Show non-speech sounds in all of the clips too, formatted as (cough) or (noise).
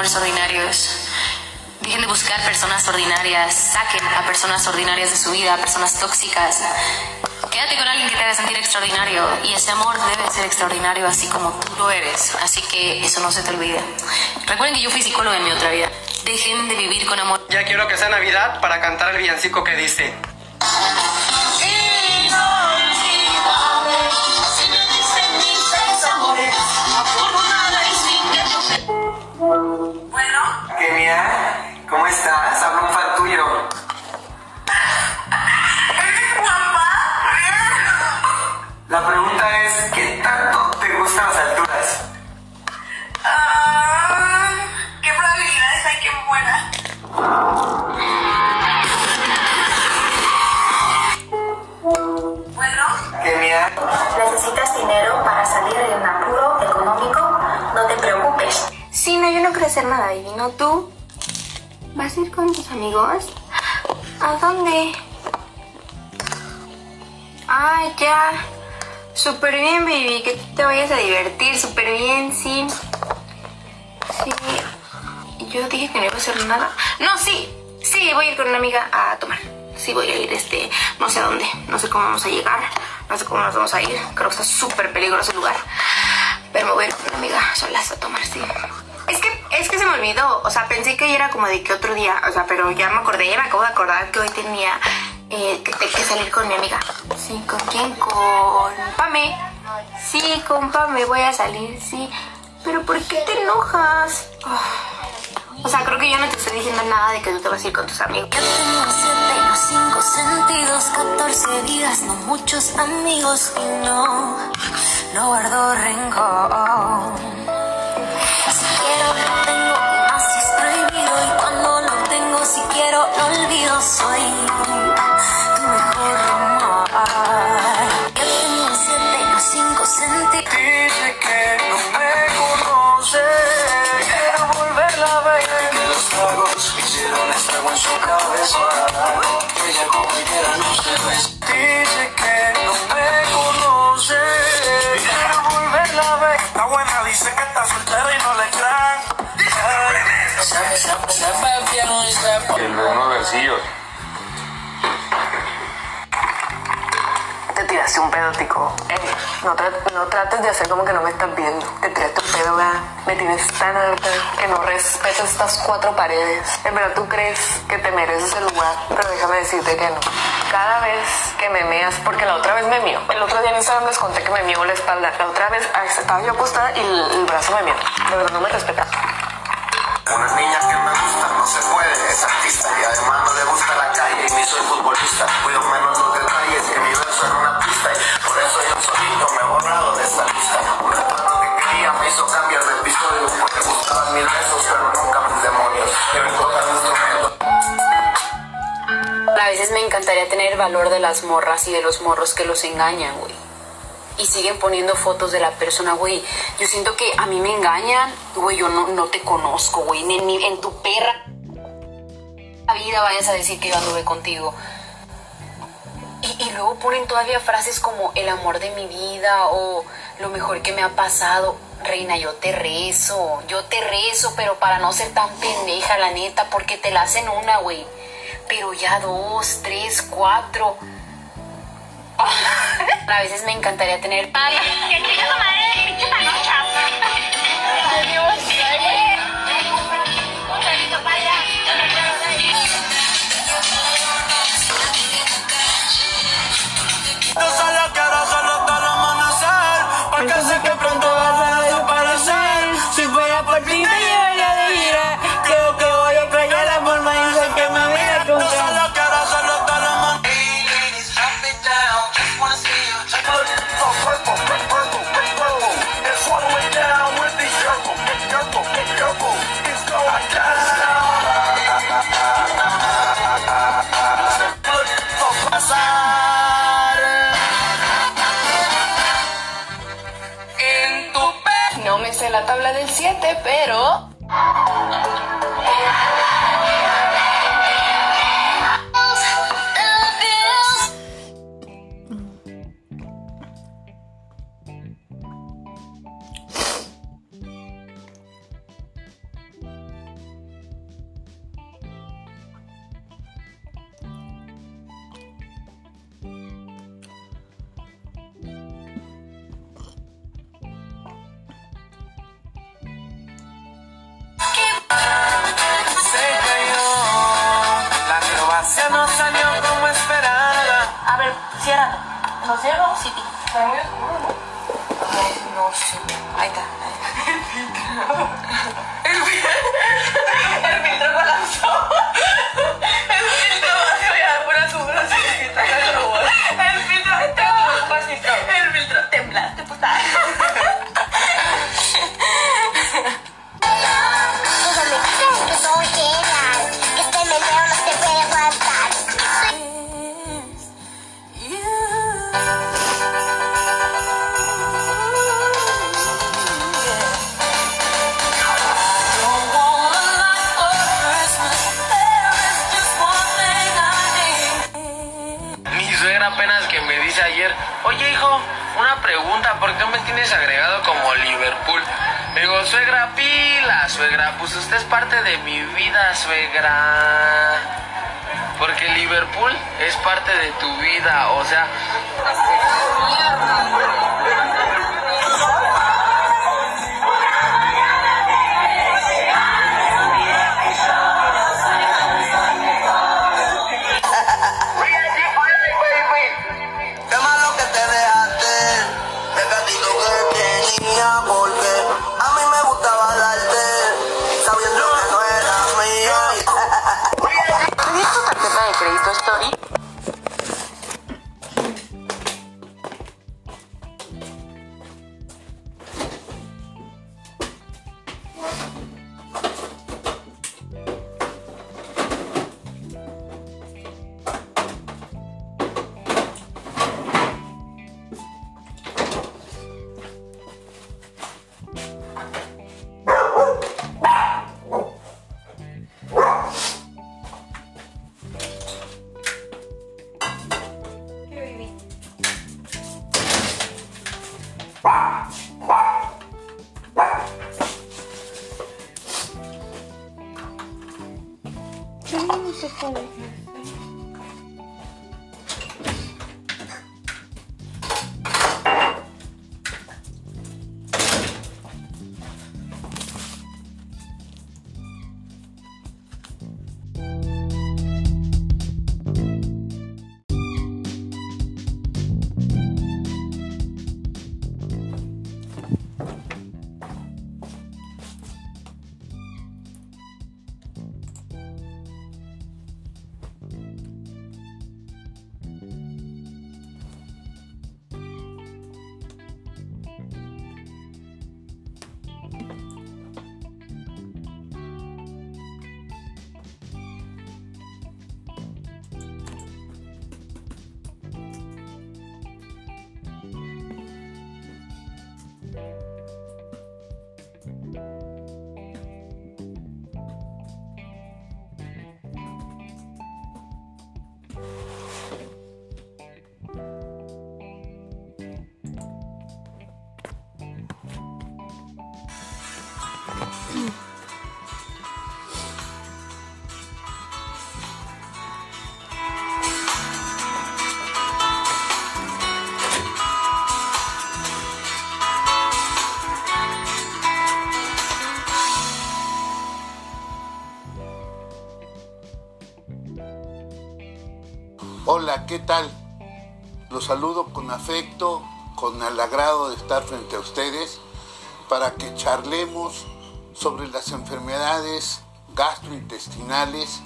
ordinarios. Dejen de buscar personas ordinarias, saquen a personas ordinarias de su vida, a personas tóxicas. Quédate con alguien que te haga sentir extraordinario y ese amor debe ser extraordinario así como tú lo eres, así que eso no se te olvide. Recuerden que yo fui psicóloga en mi otra vida. Dejen de vivir con amor. Ya quiero que sea Navidad para cantar el villancico que dice. ¿Cómo estás? Hablo un fan tuyo. La pregunta es, ¿qué tanto te gustan las alturas? ah, ¿qué probabilidades hay que muera? Bueno, Kenia, ¿Necesitas dinero para salir de un apuro económico? No te preocupes. Sí, no, yo no quiero hacer nada, Ivy, ¿no tú? ¿Vas a ir con tus amigos? ¿A dónde? Ay, ya. Súper bien, baby, que te vayas a divertir, súper bien, sí. Sí. Yo dije que no iba a hacer nada. No, sí, sí, voy a ir con una amiga a tomar. Sí, voy a ir, este, no sé a dónde, no sé cómo vamos a llegar, no sé cómo nos vamos a ir. Creo que está súper peligroso el lugar. Pero me voy a ir con una amiga solas a tomar, sí. Es que, es que se me olvidó, o sea, pensé que hoy era como de que otro día, o sea, pero ya me acordé, ya me acabo de acordar que hoy tenía eh, que, que salir con mi amiga. Sí, ¿con quién? Con Pame. Sí, con Pame voy a salir, sí. Pero ¿por qué te enojas? Ah. O sea, creo que yo no te estoy diciendo nada de que tú te vas a ir con tus amigos. Yo tengo siete, los cinco sentidos, 14 vidas, no muchos amigos y no, no guardo rencor. Dice que no me conoce. Quiero volverla a ver. Está buena, dice que está soltera y no le crean. El de unos versillos. Te tiraste un pedo, tico. Eh, no trates de hacer como que no me estás viendo. Te tiraste un pedo, ¿verdad? Me tienes tan harta que no respetas estas cuatro paredes. En verdad, tú crees que te mereces el lugar, pero déjame decirte que no. Cada vez que me meas, porque la otra vez me mío. El otro día en Instagram les conté que me mío la espalda. La otra vez ah, estaba yo acostada y el, el brazo me mío. De verdad, no me respetas. Unas niñas que me gustan, no se puede, es artista. Y además no le gusta la calle y ni soy futbolista. Cuido menos los detalles que mi verso era una pista. Y por eso yo solito me he borrado de esta lista. Un retrato que quería me hizo cambiar de episodio. Porque gustaban mis besos, pero nunca mis demonios. Que me veces me encantaría tener el valor de las morras y de los morros que los engañan, güey. Y siguen poniendo fotos de la persona, güey. Yo siento que a mí me engañan, güey, yo no, te conozco, güey. Ni, en tu perra vida vayas a decir que yo anduve contigo. Y, y luego ponen todavía frases como el amor de mi vida o lo mejor que me ha pasado. Reina, yo te rezo, yo te rezo, pero para no ser tan pendeja, la neta, porque te la hacen una, güey. Pero ya dos, tres, cuatro. (laughs) A veces me encantaría tener. Yo la tabla del 7, pero... Está muy oscuro, ¿no? No sé. Ahí está. El filtro colapsó. El filtro vacío ya pura sombra así. El filtro está. El filtro temblaste, puta. Oye hijo, una pregunta, ¿por qué me tienes agregado como Liverpool? Le digo, suegra, pila, suegra, pues usted es parte de mi vida, suegra. Porque Liverpool es parte de tu vida, o sea... 음, 재밌는 초콜릿. ¿Qué tal? Los saludo con afecto, con el agrado de estar frente a ustedes para que charlemos sobre las enfermedades gastrointestinales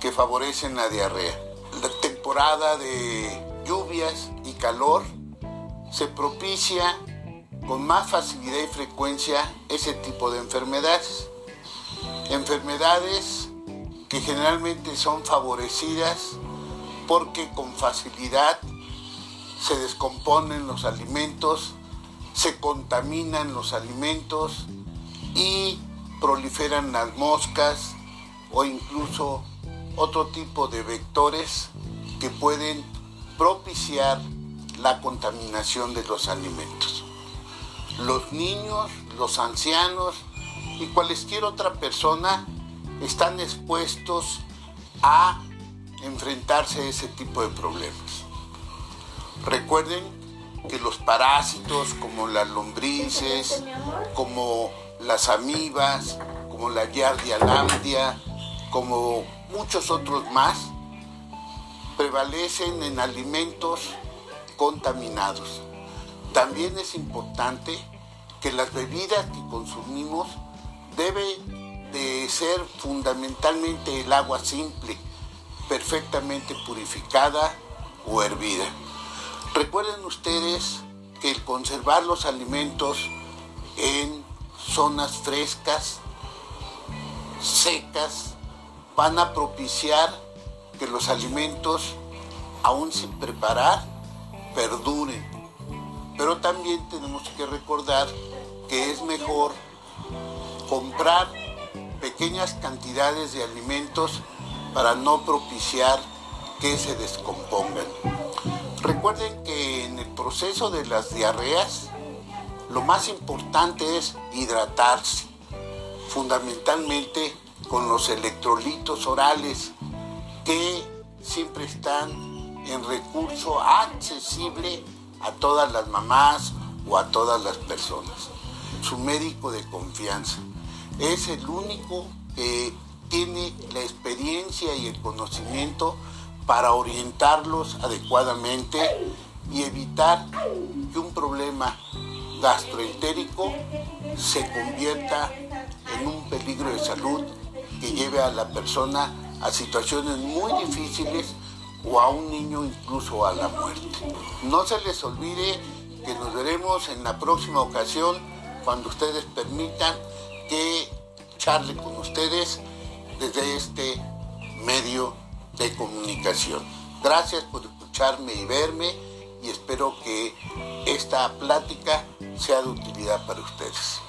que favorecen la diarrea. La temporada de lluvias y calor se propicia con más facilidad y frecuencia ese tipo de enfermedades. Enfermedades que generalmente son favorecidas porque con facilidad se descomponen los alimentos, se contaminan los alimentos y proliferan las moscas o incluso otro tipo de vectores que pueden propiciar la contaminación de los alimentos. Los niños, los ancianos y cualquier otra persona están expuestos a enfrentarse a ese tipo de problemas. Recuerden que los parásitos como las lombrices, como las amibas, como la Giardia lambda, como muchos otros más, prevalecen en alimentos contaminados. También es importante que las bebidas que consumimos deben de ser fundamentalmente el agua simple, perfectamente purificada o hervida. Recuerden ustedes que el conservar los alimentos en zonas frescas, secas, van a propiciar que los alimentos, aún sin preparar, perduren. Pero también tenemos que recordar que es mejor comprar pequeñas cantidades de alimentos para no propiciar que se descompongan. Recuerden que en el proceso de las diarreas, lo más importante es hidratarse, fundamentalmente con los electrolitos orales que siempre están en recurso accesible a todas las mamás o a todas las personas. Su médico de confianza es el único que tiene la experiencia y el conocimiento para orientarlos adecuadamente y evitar que un problema gastroentérico se convierta en un peligro de salud que lleve a la persona a situaciones muy difíciles o a un niño incluso a la muerte. No se les olvide que nos veremos en la próxima ocasión cuando ustedes permitan que charle con ustedes desde este medio de comunicación. Gracias por escucharme y verme y espero que esta plática sea de utilidad para ustedes.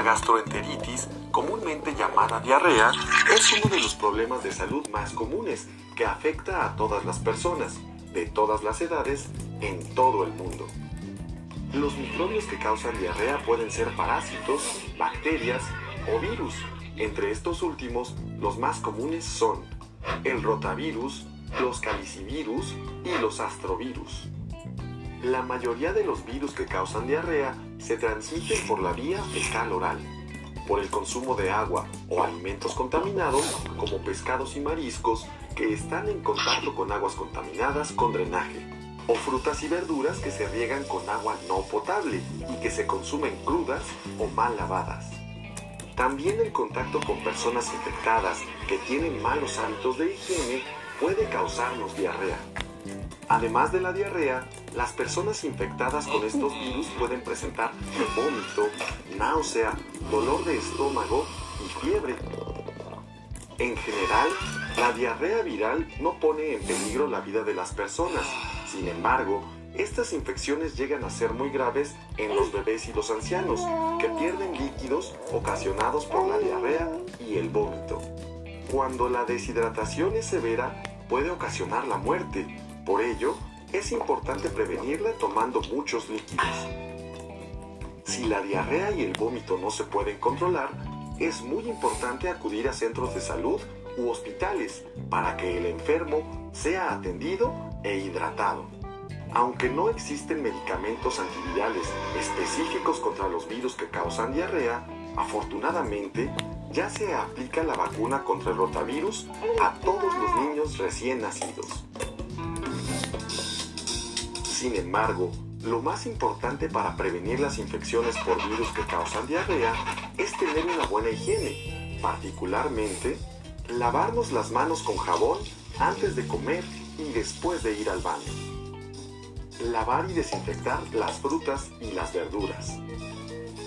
La gastroenteritis, comúnmente llamada diarrea, es uno de los problemas de salud más comunes que afecta a todas las personas, de todas las edades, en todo el mundo. Los microbios que causan diarrea pueden ser parásitos, bacterias o virus. Entre estos últimos, los más comunes son el rotavirus, los calicivirus y los astrovirus. La mayoría de los virus que causan diarrea se transmiten por la vía fecal oral, por el consumo de agua o alimentos contaminados como pescados y mariscos que están en contacto con aguas contaminadas con drenaje, o frutas y verduras que se riegan con agua no potable y que se consumen crudas o mal lavadas. También el contacto con personas infectadas que tienen malos hábitos de higiene puede causarnos diarrea. Además de la diarrea, las personas infectadas con estos virus pueden presentar vómito, náusea, dolor de estómago y fiebre. En general, la diarrea viral no pone en peligro la vida de las personas. Sin embargo, estas infecciones llegan a ser muy graves en los bebés y los ancianos, que pierden líquidos ocasionados por la diarrea y el vómito. Cuando la deshidratación es severa, puede ocasionar la muerte. Por ello, es importante prevenirla tomando muchos líquidos. Si la diarrea y el vómito no se pueden controlar, es muy importante acudir a centros de salud u hospitales para que el enfermo sea atendido e hidratado. Aunque no existen medicamentos antivirales específicos contra los virus que causan diarrea, afortunadamente ya se aplica la vacuna contra el rotavirus a todos los niños recién nacidos. Sin embargo, lo más importante para prevenir las infecciones por virus que causan diarrea es tener una buena higiene, particularmente lavarnos las manos con jabón antes de comer y después de ir al baño. Lavar y desinfectar las frutas y las verduras.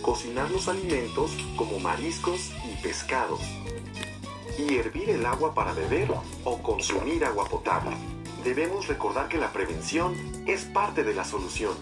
Cocinar los alimentos como mariscos y pescados. y hervir el agua para beber o consumir agua potable debemos recordar que la prevención es parte de la solución.